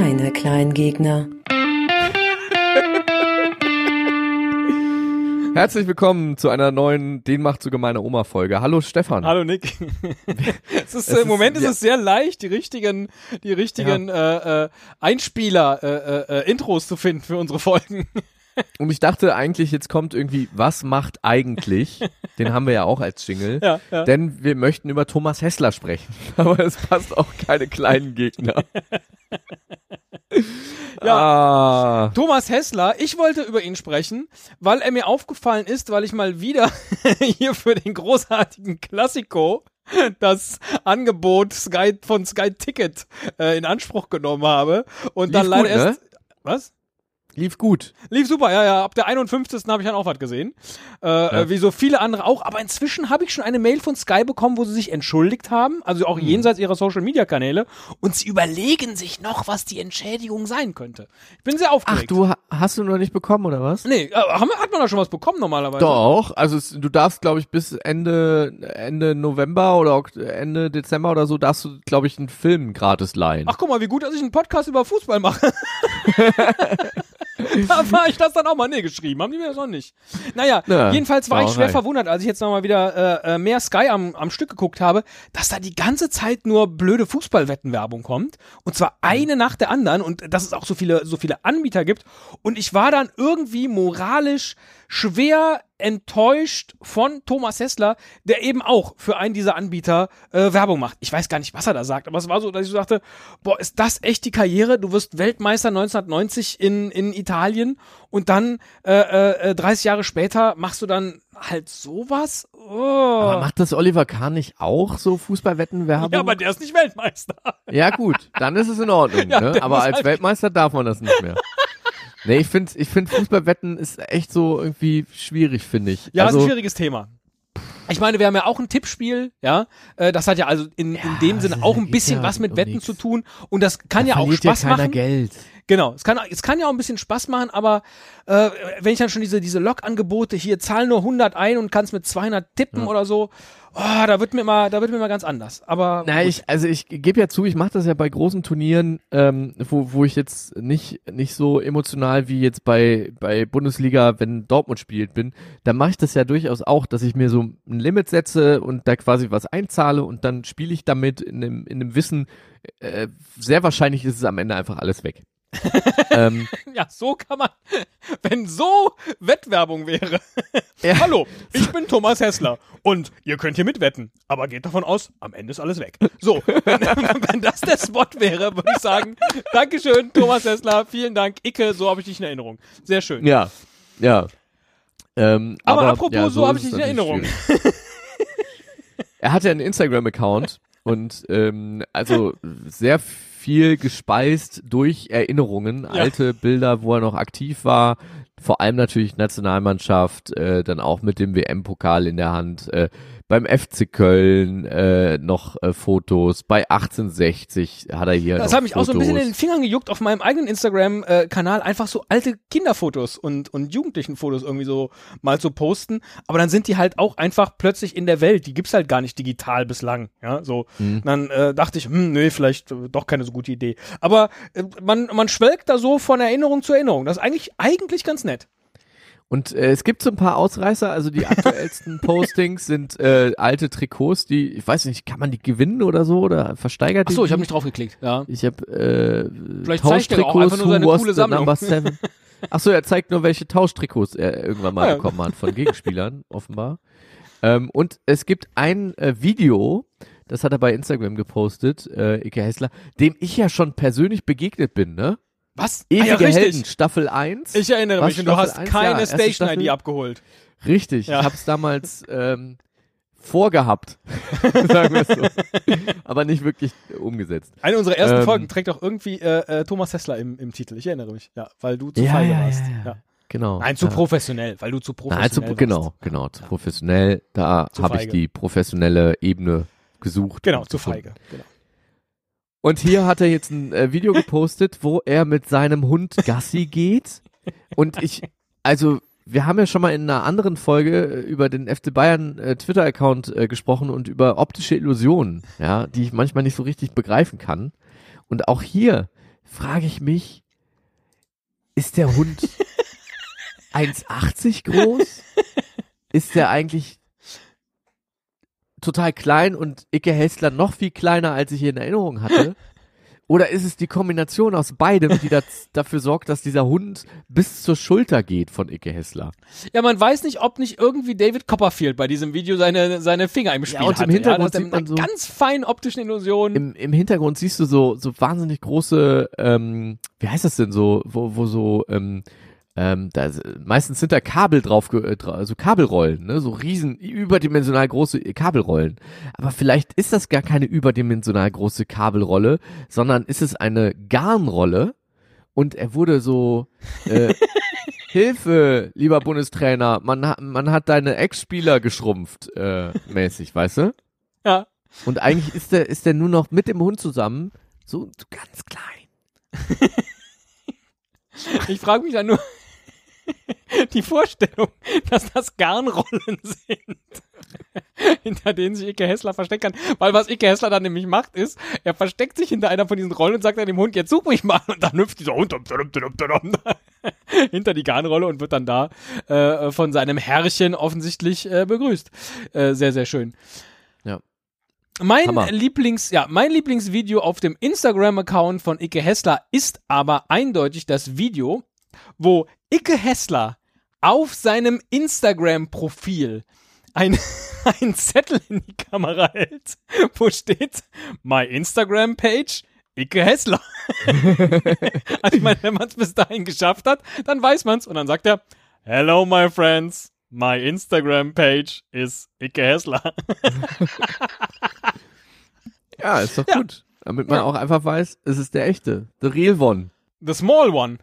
keine Kleingegner. Herzlich willkommen zu einer neuen Den macht zu gemeine Oma Folge. Hallo Stefan. Hallo Nick. es ist, Es äh, Im Moment ist- ist ja. es sehr leicht, die richtigen, die richtigen äh, äh, Einspieler, äh, äh, äh, Intros zu finden für unsere Folgen. Und ich dachte eigentlich, jetzt kommt irgendwie, was macht eigentlich? Den haben wir ja auch als Jingle. ja, ja. Denn wir möchten über Thomas Hessler sprechen. Aber es passt auch keine kleinen Gegner. Ja. Ah, Thomas Hessler, ich wollte über ihn sprechen, weil er mir aufgefallen ist, weil ich mal wieder hier für den großartigen Klassiko das Angebot Sky von Sky Ticket äh, in Anspruch genommen habe und dann Lief leider gut, ne? erst was? Lief gut. Lief super, ja, ja. Ab der 51. habe ich dann auch was gesehen. Äh, äh, wie so viele andere auch. Aber inzwischen habe ich schon eine Mail von Sky bekommen, wo sie sich entschuldigt haben. Also auch jenseits ihrer Social Media Kanäle. Und sie überlegen sich noch, was die Entschädigung sein könnte. Ich bin sehr Ach, aufgeregt. du ha- hast du noch nicht bekommen, oder was? Nee, äh, haben, hat man da schon was bekommen normalerweise? Doch, also es, du darfst, glaube ich, bis Ende Ende November oder Ende Dezember oder so darfst du, glaube ich, einen Film gratis leihen. Ach, guck mal, wie gut, dass ich einen Podcast über Fußball mache. da war ich das dann auch mal nee geschrieben. Haben die mir das noch nicht? Naja, Ja, jedenfalls war ich schwer Sauerei. verwundert, als ich jetzt nochmal wieder äh, äh, mehr Sky am, am Stück geguckt habe, dass da die ganze Zeit nur blöde Fußballwettenwerbung kommt. Und zwar eine nach der anderen und dass es auch so viele, so viele Anbieter gibt. Und ich war dann irgendwie moralisch schwer enttäuscht von Thomas Hessler, der eben auch für einen dieser Anbieter äh, Werbung macht. Ich weiß gar nicht, was er da sagt, aber es war so, dass ich so dachte, boah, ist das echt die Karriere? Du wirst Weltmeister 1990 in, in Italien und dann äh, äh, 30 Jahre später machst du dann halt sowas? Oh. Aber macht das Oliver Kahn nicht auch so Fußballwettenwerbung? ja, aber der ist nicht Weltmeister. Ja gut, dann ist es in Ordnung. Ja, ne? Aber als halt- Weltmeister darf man das nicht mehr. Nee, ich finde ich find Fußballwetten ist echt so irgendwie schwierig, finde ich. Ja, also, ist ein schwieriges Thema. Ich meine, wir haben ja auch ein Tippspiel, ja. Äh, das hat ja also in, in dem Sinne das auch ein bisschen ja was mit Wetten nix. zu tun. Und das kann ja auch Spaß ja keiner machen. Geld. Genau, es kann, es kann ja auch ein bisschen Spaß machen, aber äh, wenn ich dann schon diese, diese Log-Angebote hier, zahl nur 100 ein und kannst mit 200 tippen oder so, oh, da wird mir mal, da wird mir mal ganz anders. Aber Na, gut. ich, also ich gebe ja zu, ich mache das ja bei großen Turnieren, ähm, wo, wo ich jetzt nicht, nicht so emotional wie jetzt bei, bei Bundesliga, wenn Dortmund spielt bin, da mache ich das ja durchaus auch, dass ich mir so ein Limit setze und da quasi was einzahle und dann spiele ich damit in dem, in dem Wissen, äh, sehr wahrscheinlich ist es am Ende einfach alles weg. ähm, ja, so kann man, wenn so Wettwerbung wäre. Ja. Hallo, ich bin Thomas Hessler und ihr könnt hier mitwetten, aber geht davon aus, am Ende ist alles weg. So, wenn, wenn das der Spot wäre, würde ich sagen, Dankeschön, Thomas Hessler, vielen Dank, Icke, so habe ich dich in Erinnerung. Sehr schön. ja, ja. Ähm, Aber aber, apropos, ja, so hab ist ich dich in schwierig. er hatte einen Instagram-Account und ähm, also sehr viel gespeist durch Erinnerungen, alte Bilder, wo er noch aktiv war, vor allem natürlich Nationalmannschaft, äh, dann auch mit dem WM-Pokal in der Hand, äh, beim FC Köln äh, noch äh, Fotos, bei 1860 hat er hier Das hat mich auch so ein bisschen in Fotos. den Fingern gejuckt, auf meinem eigenen Instagram-Kanal einfach so alte Kinderfotos und, und Jugendlichenfotos irgendwie so mal zu posten. Aber dann sind die halt auch einfach plötzlich in der Welt. Die gibt's halt gar nicht digital bislang. Ja, so. Mhm. Dann äh, dachte ich, hm, nee, vielleicht äh, doch keine so gute Idee. Aber äh, man, man schwelgt da so von Erinnerung zu Erinnerung. Das ist eigentlich, eigentlich ganz nett. Und äh, es gibt so ein paar Ausreißer, also die aktuellsten Postings sind äh, alte Trikots, die, ich weiß nicht, kann man die gewinnen oder so oder versteigert Achso, ich habe nicht draufgeklickt. Ja. Ich habe äh, Vielleicht nur Who was coole the Sammlung. Number seven? Achso, er zeigt nur, welche Tauschtrikots er irgendwann mal Ah, ja. bekommen hat von Gegenspielern, offenbar. Ähm, und es gibt ein äh, Video, das hat er bei Instagram gepostet, äh, Ike Hessler, dem ich ja schon persönlich begegnet bin, ne? Was? Ewige ah, ja. Helden, Staffel 1. Ich erinnere Was, mich und du hast 1? keine Ja, Station-ID abgeholt. Richtig, Ja. ich habe es damals ähm, vorgehabt, sagen wir es so, aber nicht wirklich umgesetzt. Eine unserer ersten Ähm, Folgen trägt auch irgendwie äh, äh, Thomas Hessler im, im Titel. Ich erinnere mich. Ja, weil du zu Ja, feige warst. ja. Genau. Nein, zu professionell, weil du zu professionell Nein, zu, warst. genau, genau, zu professionell. Da habe ich die professionelle Ebene gesucht. Genau, zu feige. Genau. Und hier hat er jetzt ein äh, Video gepostet, wo er mit seinem Hund Gassi geht. Und ich, also wir haben ja schon mal in einer anderen Folge äh, über den FC Bayern äh, Twitter-Account äh, gesprochen und über optische Illusionen, ja, die ich manchmal nicht so richtig begreifen kann. Und auch hier frage ich mich, ist der Hund 1,80 groß? Ist der eigentlich total klein und Icke Hessler noch viel kleiner, als ich in Erinnerung hatte? Oder ist es die Kombination aus beidem, die das, dafür sorgt, dass dieser Hund bis zur Schulter geht von Icke Hessler? Ja, man weiß nicht, ob nicht irgendwie David Copperfield bei diesem Video seine, seine Finger im Spiel und im hatte. Hintergrund ja, sieht man so- ganz feinen optischen Illusion. Im, Im Hintergrund siehst du so, so wahnsinnig große, ähm, wie heißt das denn so, wo, wo so, ähm, ähm, da, meistens sind da Kabel drauf, äh, also Kabelrollen, ne, so riesen, überdimensional große Kabelrollen. Aber vielleicht ist das gar keine überdimensional große Kabelrolle, sondern ist es eine Garnrolle und er wurde so, äh, Hilfe, lieber Bundestrainer, man, hat man hat deine Ex-Spieler geschrumpft, äh, mäßig, weißt du? ja. Und eigentlich ist der, ist der nur noch mit dem Hund zusammen, so, so ganz klein. Ich frage mich dann nur, die Vorstellung, dass das Garnrollen sind, hinter denen sich Icke Hessler verstecken kann. Weil was Icke Hessler dann nämlich macht, ist, er versteckt sich hinter einer von diesen Rollen und sagt dann dem Hund, jetzt such mich mal. Und dann hüpft dieser Hund hinter die Garnrolle und wird dann da äh, von seinem Herrchen offensichtlich äh, begrüßt. Äh, sehr, sehr schön. Ja. Mein Hammer. Lieblings, ja, mein Lieblingsvideo auf dem Instagram-Account von Icke Hessler ist aber eindeutig das Video, wo Icke Hessler auf seinem Instagram-Profil ein, ein Zettel in die Kamera hält, wo steht, my Instagram-Page, Icke Hessler. also ich meine, wenn man es bis dahin geschafft hat, dann weiß man's und dann sagt er, hello my friends, my Instagram-Page is Icke Hessler. Ja, ist doch Ja. gut. Damit man Ja. auch einfach weiß, es ist der echte. The real one. The small one.